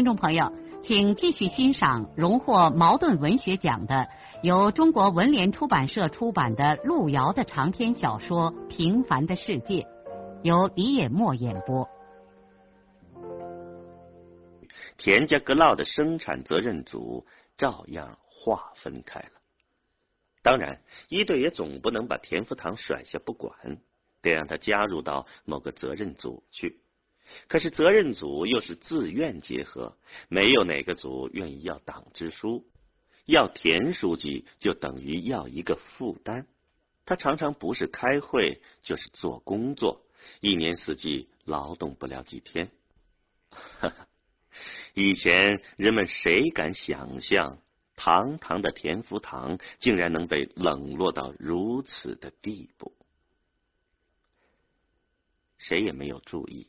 听众朋友，请继续欣赏荣获茅盾文学奖的、由中国文联出版社出版的路遥的长篇小说《平凡的世界》，由李野墨演播。田家阁老的生产责任组照样划分开了。当然，一队也总不能把田福堂甩下不管，得让他加入到某个责任组去。可是责任组又是自愿结合，没有哪个组愿意要党支书，要田书记就等于要一个负担。他常常不是开会就是做工作，一年四季劳动不了几天。以前人们谁敢想象，堂堂的田福堂竟然能被冷落到如此的地步？谁也没有注意。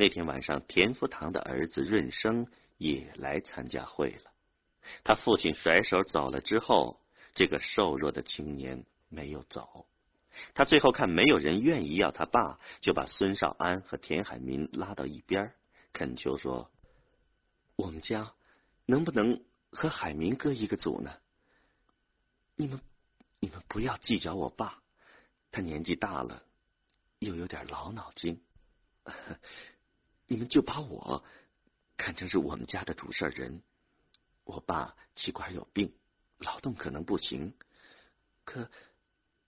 那天晚上，田福堂的儿子润生也来参加会了。他父亲甩手走了之后，这个瘦弱的青年没有走。他最后看没有人愿意要他爸，就把孙少安和田海民拉到一边，恳求说：“我们家能不能和海民哥一个组呢？你们，你们不要计较我爸，他年纪大了，又有点老脑筋。” 你们就把我看成是我们家的主事人。我爸气管有病，劳动可能不行，可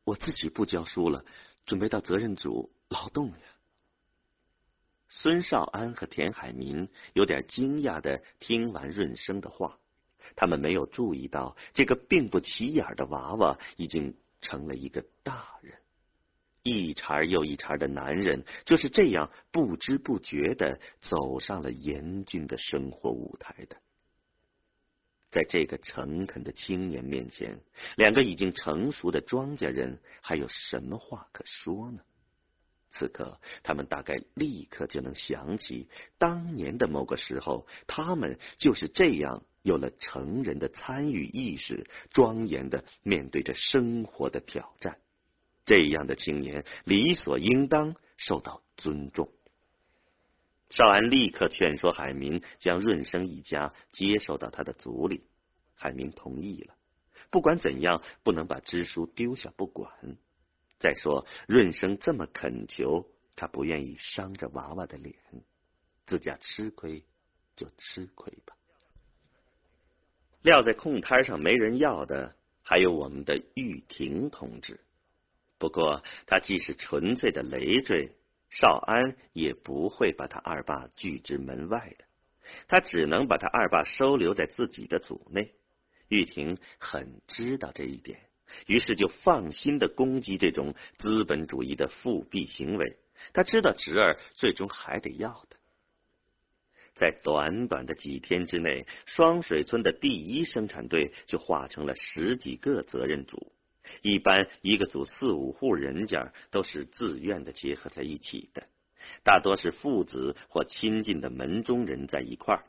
我自己不教书了，准备到责任组劳动呀。孙少安和田海民有点惊讶的听完润生的话，他们没有注意到这个并不起眼的娃娃已经成了一个大人。一茬又一茬的男人就是这样不知不觉的走上了严峻的生活舞台的。在这个诚恳的青年面前，两个已经成熟的庄稼人还有什么话可说呢？此刻，他们大概立刻就能想起当年的某个时候，他们就是这样有了成人的参与意识，庄严的面对着生活的挑战。这样的青年理所应当受到尊重。少安立刻劝说海明将润生一家接受到他的族里，海明同意了。不管怎样，不能把支书丢下不管。再说，润生这么恳求，他不愿意伤着娃娃的脸，自家吃亏就吃亏吧。撂在空摊上没人要的，还有我们的玉婷同志。不过，他既是纯粹的累赘，少安也不会把他二爸拒之门外的。他只能把他二爸收留在自己的组内。玉婷很知道这一点，于是就放心的攻击这种资本主义的复辟行为。他知道侄儿最终还得要的。在短短的几天之内，双水村的第一生产队就化成了十几个责任组。一般一个组四五户人家都是自愿的结合在一起的，大多是父子或亲近的门中人在一块儿。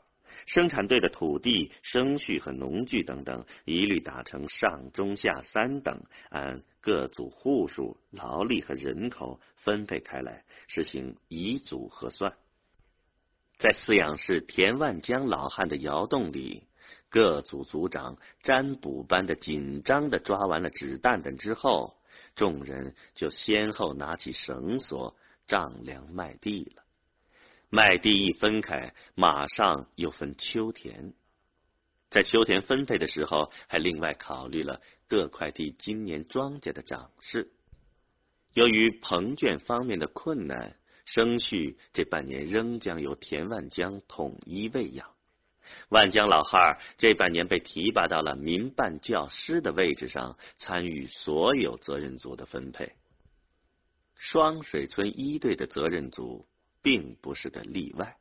生产队的土地、牲畜和农具等等，一律打成上中下三等，按各组户数、劳力和人口分配开来，实行乙组核算。在饲养室田万江老汉的窑洞里。各组组长占卜般的紧张的抓完了纸蛋蛋之后，众人就先后拿起绳索丈量麦地了。麦地一分开，马上又分秋田。在秋田分配的时候，还另外考虑了各块地今年庄稼的长势。由于棚圈方面的困难，生畜这半年仍将由田万江统一喂养。万江老汉儿这半年被提拔到了民办教师的位置上，参与所有责任组的分配。双水村一队的责任组并不是个例外。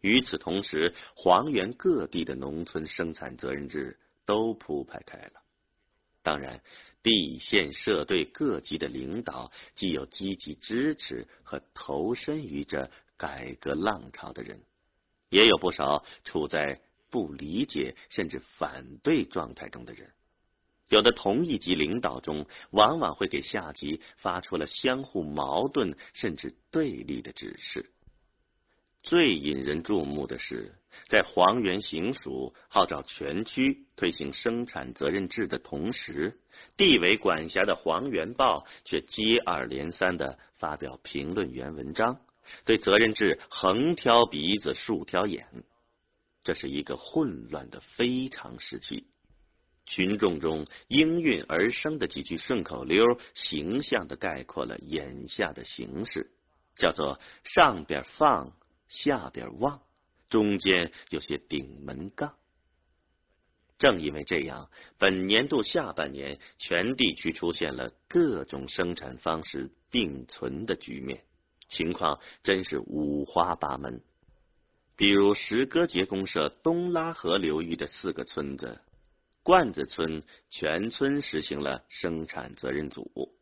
与此同时，黄原各地的农村生产责任制都铺排开了。当然，地县社队各级的领导既有积极支持和投身于这改革浪潮的人，也有不少处在不理解甚至反对状态中的人。有的同一级领导中，往往会给下级发出了相互矛盾甚至对立的指示。最引人注目的是，在黄原行署号召全区推行生产责任制的同时，地委管辖的黄原报却接二连三的发表评论员文章，对责任制横挑鼻子竖挑眼。这是一个混乱的非常时期。群众中应运而生的几句顺口溜，形象的概括了眼下的形势，叫做“上边放”。下边望，中间有些顶门杠。正因为这样，本年度下半年，全地区出现了各种生产方式并存的局面，情况真是五花八门。比如石歌节公社东拉河流域的四个村子，罐子村全村实行了生产责任组，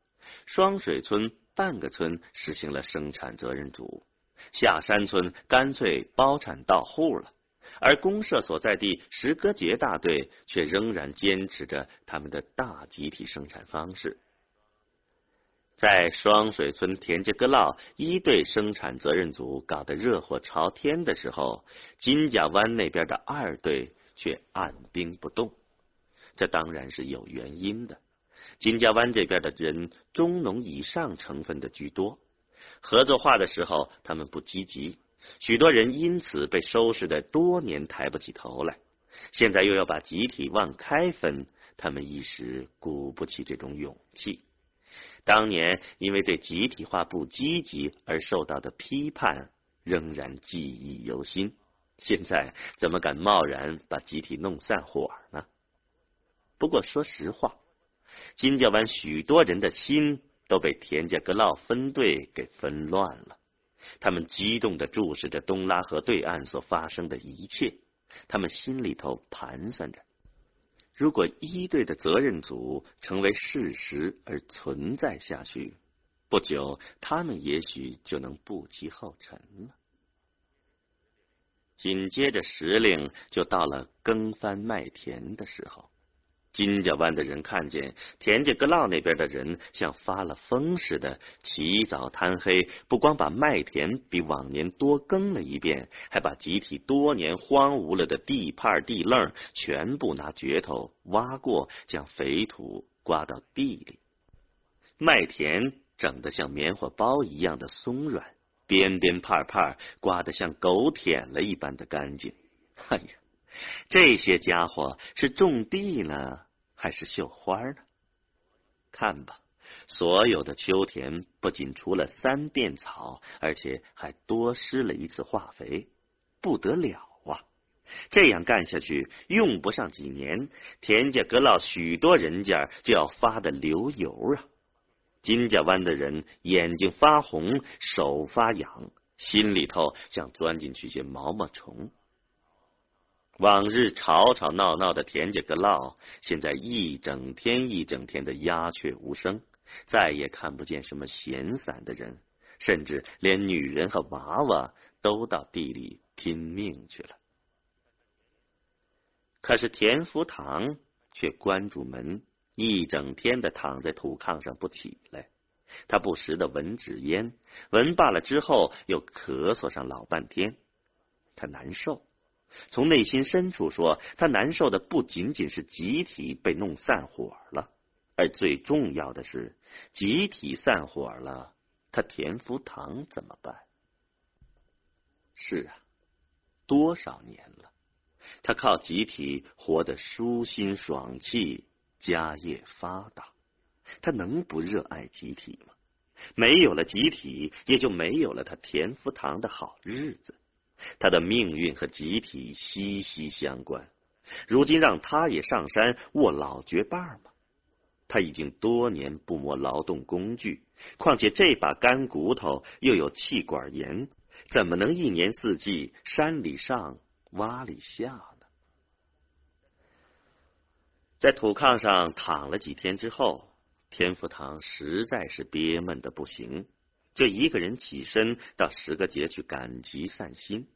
双水村半个村实行了生产责任组。下山村干脆包产到户了，而公社所在地石歌节大队却仍然坚持着他们的大集体生产方式。在双水村田家阁烙一队生产责任组搞得热火朝天的时候，金家湾那边的二队却按兵不动。这当然是有原因的。金家湾这边的人中农以上成分的居多。合作化的时候，他们不积极，许多人因此被收拾的多年抬不起头来。现在又要把集体往开分，他们一时鼓不起这种勇气。当年因为对集体化不积极而受到的批判，仍然记忆犹新。现在怎么敢贸然把集体弄散伙呢？不过说实话，金家湾许多人的心。都被田家格老分队给分乱了。他们激动的注视着东拉河对岸所发生的一切，他们心里头盘算着：如果一队的责任组成为事实而存在下去，不久他们也许就能步其后尘了。紧接着时令就到了耕翻麦田的时候。金家湾的人看见田家阁烙那边的人像发了疯似的，起早贪黑，不光把麦田比往年多耕了一遍，还把集体多年荒芜了的地畔地楞全部拿镢头挖过，将肥土刮到地里。麦田整得像棉花包一样的松软，边边畔畔刮得像狗舔了一般的干净。哎呀！这些家伙是种地呢，还是绣花呢？看吧，所有的秋田不仅除了三遍草，而且还多施了一次化肥，不得了啊！这样干下去，用不上几年，田家阁老许多人家就要发的流油啊！金家湾的人眼睛发红，手发痒，心里头想钻进去些毛毛虫。往日吵吵闹闹的田家阁烙，现在一整天一整天的鸦雀无声，再也看不见什么闲散的人，甚至连女人和娃娃都到地里拼命去了。可是田福堂却关住门，一整天的躺在土炕上不起来。他不时的闻纸烟，闻罢了之后又咳嗽上老半天，他难受。从内心深处说，他难受的不仅仅是集体被弄散伙了，而最重要的是，集体散伙了，他田福堂怎么办？是啊，多少年了，他靠集体活得舒心爽气，家业发达，他能不热爱集体吗？没有了集体，也就没有了他田福堂的好日子。他的命运和集体息息相关，如今让他也上山握老绝把吗？他已经多年不摸劳动工具，况且这把干骨头又有气管炎，怎么能一年四季山里上洼里下呢？在土炕上躺了几天之后，田福堂实在是憋闷的不行，就一个人起身到石阁节去赶集散心。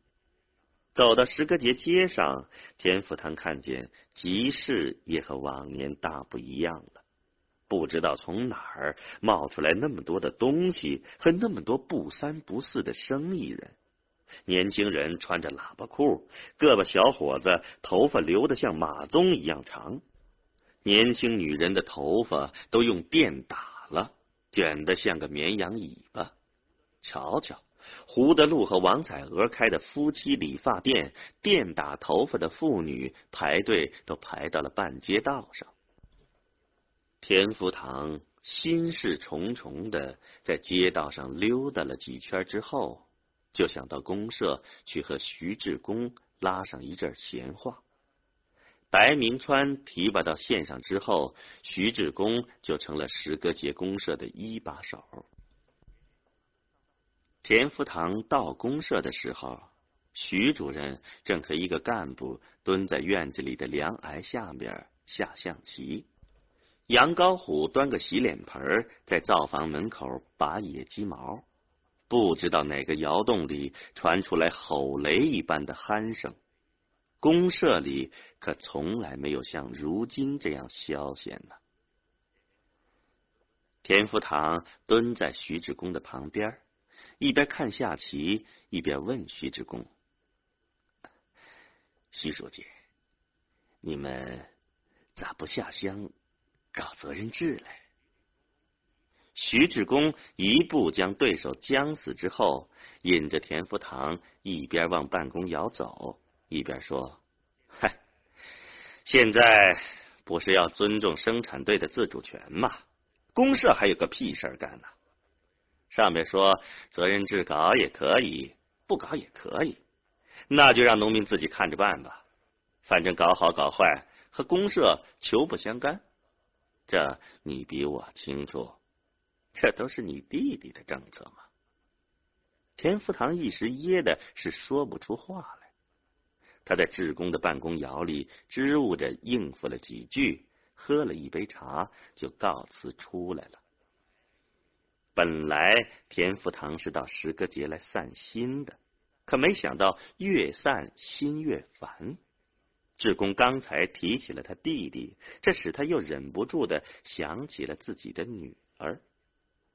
走到石阁节街上，田福堂看见集市也和往年大不一样了。不知道从哪儿冒出来那么多的东西和那么多不三不四的生意人。年轻人穿着喇叭裤，个把小伙子头发留得像马鬃一样长。年轻女人的头发都用电打了，卷得像个绵羊尾巴。瞧瞧，胡德禄和王彩娥开的夫妻理发店，电打头发的妇女排队都排到了半街道上。田福堂心事重重的在街道上溜达了几圈之后，就想到公社去和徐志公拉上一阵闲话。白明川提拔到县上之后，徐志公就成了石阁节公社的一把手。田福堂到公社的时候，徐主任正和一个干部蹲在院子里的凉崖下面下象棋。杨高虎端个洗脸盆在灶房门口拔野鸡毛，不知道哪个窑洞里传出来吼雷一般的鼾声。公社里可从来没有像如今这样消闲呢。田福堂蹲在徐志公的旁边，一边看下棋，一边问徐志公：“徐书记，你们咋不下乡？”搞责任制嘞。徐志公一步将对手僵死之后，引着田福堂一边往办公窑走，一边说：“嗨，现在不是要尊重生产队的自主权吗？公社还有个屁事干呢？上面说责任制搞也可以，不搞也可以，那就让农民自己看着办吧。反正搞好搞坏和公社求不相干。”这你比我清楚，这都是你弟弟的政策嘛。田福堂一时噎的是说不出话来，他在志工的办公窑里支吾着应付了几句，喝了一杯茶，就告辞出来了。本来田福堂是到石阁节来散心的，可没想到越散心越烦。志公刚才提起了他弟弟，这使他又忍不住的想起了自己的女儿。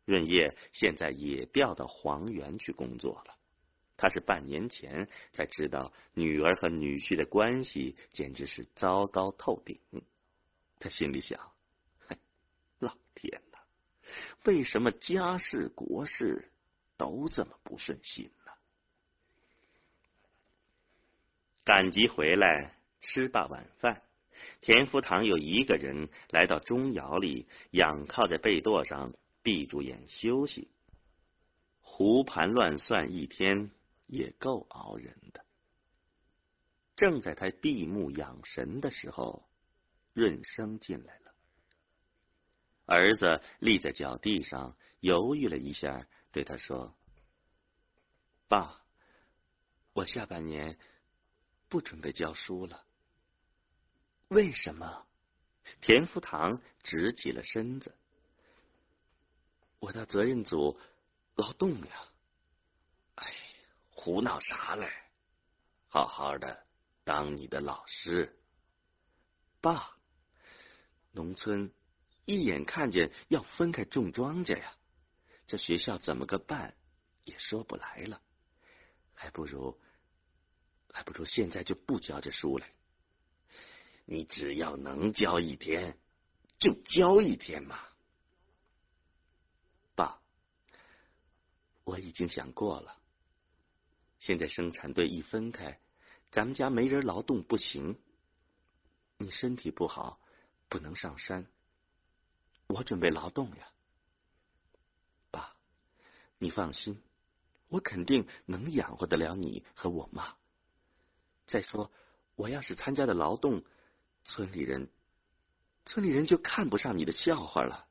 润叶现在也调到黄原去工作了。他是半年前才知道女儿和女婿的关系简直是糟糕透顶。他心里想：老天哪，为什么家事国事都这么不顺心呢？赶集回来。吃罢晚饭，田福堂又一个人来到钟窑里，仰靠在被垛上，闭住眼休息。胡盘乱算一天也够熬人的。正在他闭目养神的时候，润生进来了。儿子立在脚地上，犹豫了一下，对他说：“爸，我下半年不准备教书了。”为什么？田福堂直起了身子。我到责任组劳动呀！胡闹啥嘞？好好的当你的老师。爸，农村一眼看见要分开种庄稼呀，这学校怎么个办也说不来了。还不如，还不如现在就不教这书来。你只要能教一天，就教一天嘛，爸，我已经想过了。现在生产队一分开，咱们家没人劳动不行。你身体不好，不能上山，我准备劳动呀。爸，你放心，我肯定能养活得了你和我妈。再说，我要是参加的劳动。村里人，村里人就看不上你的笑话了。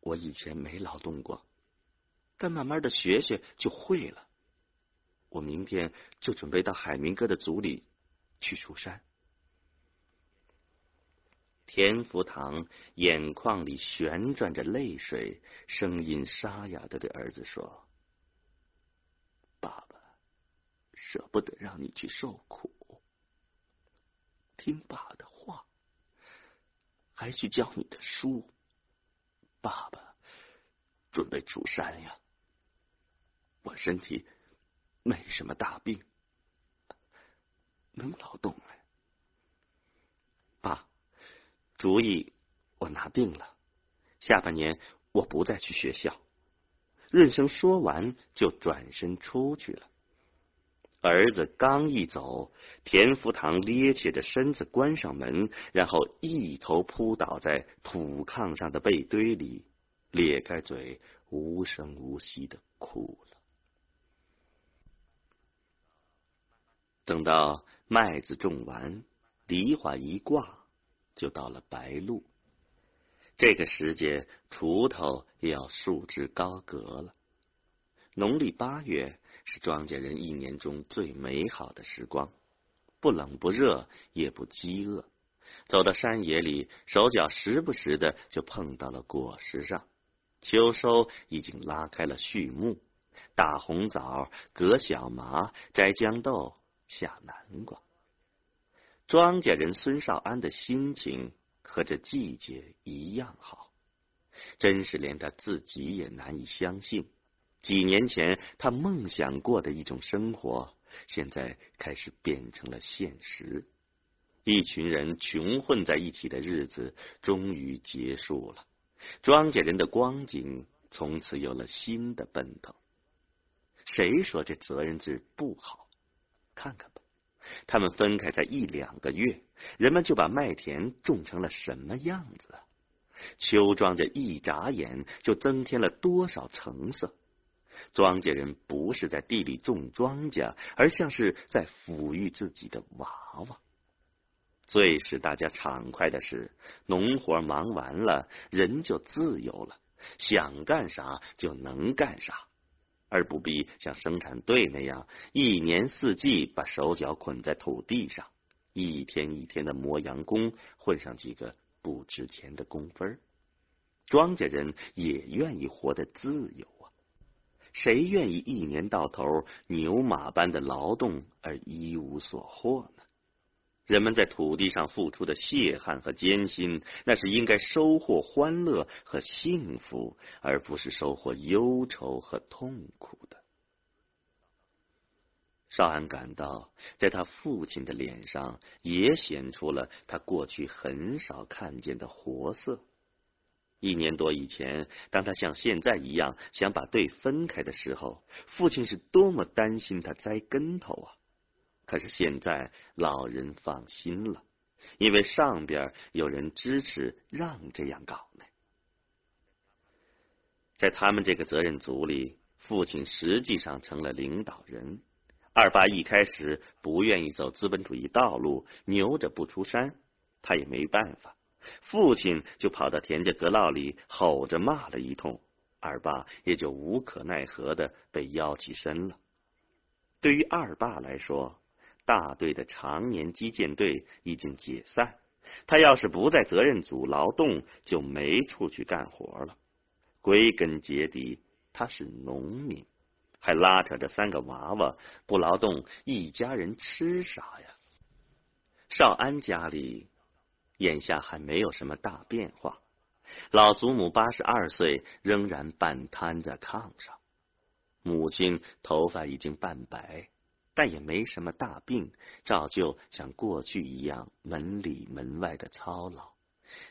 我以前没劳动过，但慢慢的学学就会了。我明天就准备到海明哥的族里去出山。田福堂眼眶里旋转着泪水，声音沙哑的对儿子说：“爸爸舍不得让你去受苦，听爸的话，还去教你的书。爸爸准备出山呀，我身体没什么大病，能劳动了。”主意我拿定了，下半年我不再去学校。润生说完就转身出去了。儿子刚一走，田福堂趔趄着身子关上门，然后一头扑倒在土炕上的被堆里，咧开嘴，无声无息的哭了。等到麦子种完，梨花一挂。就到了白露，这个时节，锄头也要束之高阁了。农历八月是庄稼人一年中最美好的时光，不冷不热，也不饥饿。走到山野里，手脚时不时的就碰到了果实上。秋收已经拉开了序幕，打红枣，割小麻，摘豇豆，下南瓜。庄稼人孙少安的心情和这季节一样好，真是连他自己也难以相信。几年前他梦想过的一种生活，现在开始变成了现实。一群人穷混在一起的日子终于结束了，庄稼人的光景从此有了新的奔头。谁说这责任制不好？看看吧。他们分开在一两个月，人们就把麦田种成了什么样子？秋庄稼一眨眼就增添了多少成色？庄稼人不是在地里种庄稼，而像是在抚育自己的娃娃。最使大家畅快的是，农活忙完了，人就自由了，想干啥就能干啥。而不必像生产队那样一年四季把手脚捆在土地上，一天一天的磨洋工，混上几个不值钱的工分庄稼人也愿意活得自由啊！谁愿意一年到头牛马般的劳动而一无所获呢？人们在土地上付出的血汗和艰辛，那是应该收获欢乐和幸福，而不是收获忧愁和痛苦的。少安感到，在他父亲的脸上也显出了他过去很少看见的活色。一年多以前，当他像现在一样想把队分开的时候，父亲是多么担心他栽跟头啊！可是现在，老人放心了，因为上边有人支持让这样搞呢。在他们这个责任组里，父亲实际上成了领导人。二爸一开始不愿意走资本主义道路，牛着不出山，他也没办法。父亲就跑到田家阁老里吼着骂了一通，二爸也就无可奈何的被邀起身了。对于二爸来说，大队的常年基建队已经解散，他要是不在责任组劳动，就没处去干活了。归根结底，他是农民，还拉扯着三个娃娃，不劳动，一家人吃啥呀？少安家里眼下还没有什么大变化，老祖母八十二岁，仍然半瘫在炕上，母亲头发已经半白。但也没什么大病，照旧像过去一样门里门外的操劳。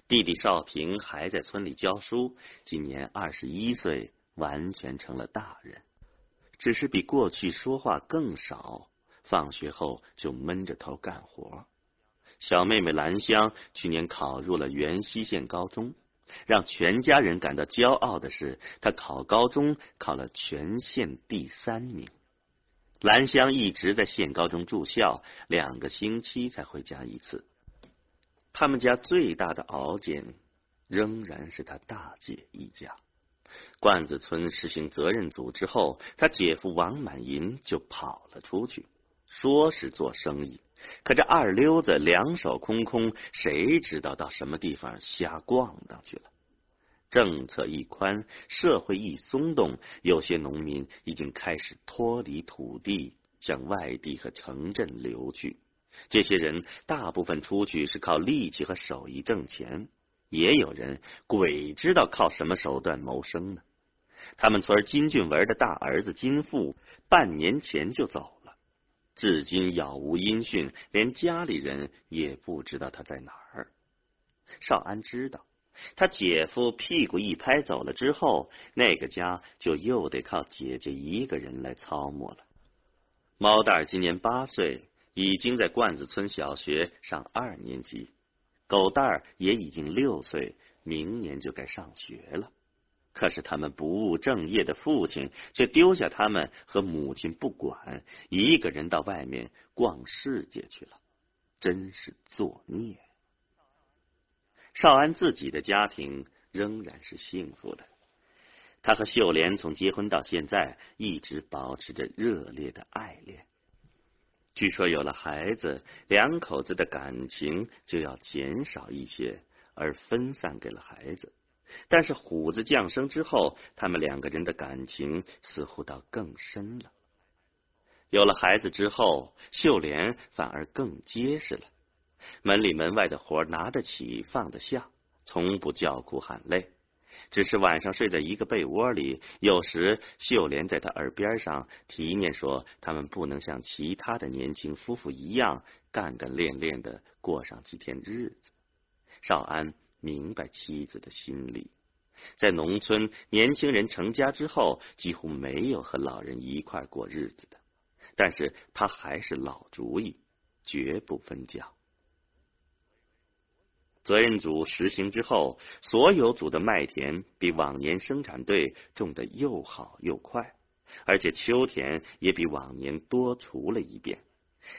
弟弟少平还在村里教书，今年二十一岁，完全成了大人，只是比过去说话更少。放学后就闷着头干活。小妹妹兰香去年考入了元溪县高中，让全家人感到骄傲的是，她考高中考了全县第三名。兰香一直在县高中住校，两个星期才回家一次。他们家最大的熬煎，仍然是他大姐一家。罐子村实行责任组之后，他姐夫王满银就跑了出去，说是做生意，可这二溜子两手空空，谁知道到什么地方瞎逛荡去了？政策一宽，社会一松动，有些农民已经开始脱离土地，向外地和城镇流去。这些人大部分出去是靠力气和手艺挣钱，也有人鬼知道靠什么手段谋生呢。他们村金俊文的大儿子金富半年前就走了，至今杳无音讯，连家里人也不知道他在哪儿。少安知道。他姐夫屁股一拍走了之后，那个家就又得靠姐姐一个人来操磨了。猫蛋儿今年八岁，已经在罐子村小学上二年级；狗蛋儿也已经六岁，明年就该上学了。可是他们不务正业的父亲却丢下他们和母亲不管，一个人到外面逛世界去了，真是作孽。少安自己的家庭仍然是幸福的，他和秀莲从结婚到现在一直保持着热烈的爱恋。据说有了孩子，两口子的感情就要减少一些，而分散给了孩子。但是虎子降生之后，他们两个人的感情似乎倒更深了。有了孩子之后，秀莲反而更结实了。门里门外的活拿得起放得下，从不叫苦喊累。只是晚上睡在一个被窝里，有时秀莲在他耳边上提念说：“他们不能像其他的年轻夫妇一样干干练练的过上几天日子。”少安明白妻子的心理，在农村，年轻人成家之后几乎没有和老人一块过日子的，但是他还是老主意，绝不分家。责任组实行之后，所有组的麦田比往年生产队种的又好又快，而且秋田也比往年多除了一遍。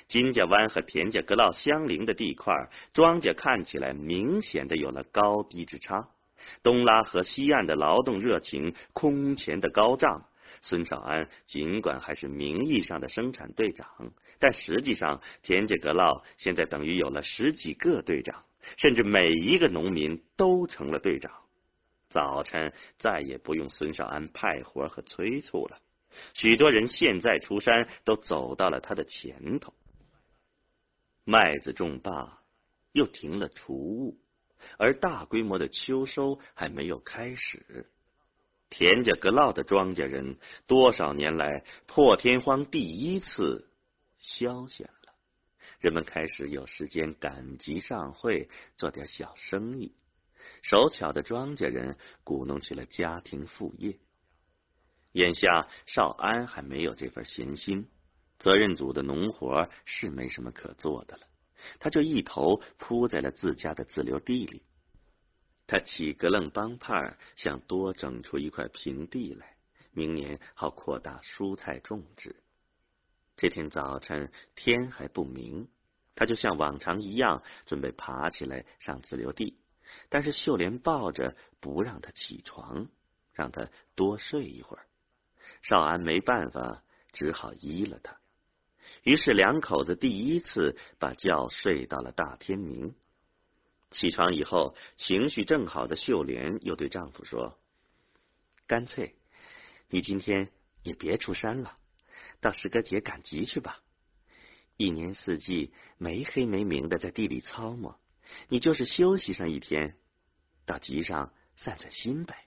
金家湾和田家阁老相邻的地块，庄稼看起来明显的有了高低之差。东拉河西岸的劳动热情空前的高涨。孙少安尽管还是名义上的生产队长，但实际上田家阁老现在等于有了十几个队长。甚至每一个农民都成了队长。早晨再也不用孙少安派活和催促了，许多人现在出山都走到了他的前头。麦子种罢，又停了除物，而大规模的秋收还没有开始。田家阁老的庄稼人，多少年来破天荒第一次消闲了。人们开始有时间赶集上会，做点小生意。手巧的庄稼人鼓弄起了家庭副业。眼下少安还没有这份闲心，责任组的农活是没什么可做的了，他就一头扑在了自家的自留地里。他起个愣帮派，想多整出一块平地来，明年好扩大蔬菜种植。这天早晨天还不明，他就像往常一样准备爬起来上自留地，但是秀莲抱着不让他起床，让他多睡一会儿。少安没办法，只好依了他。于是两口子第一次把觉睡到了大天明。起床以后，情绪正好的秀莲又对丈夫说：“干脆，你今天也别出山了。”到石歌节赶集去吧，一年四季没黑没明的在地里操磨，你就是休息上一天，到集上散散心呗。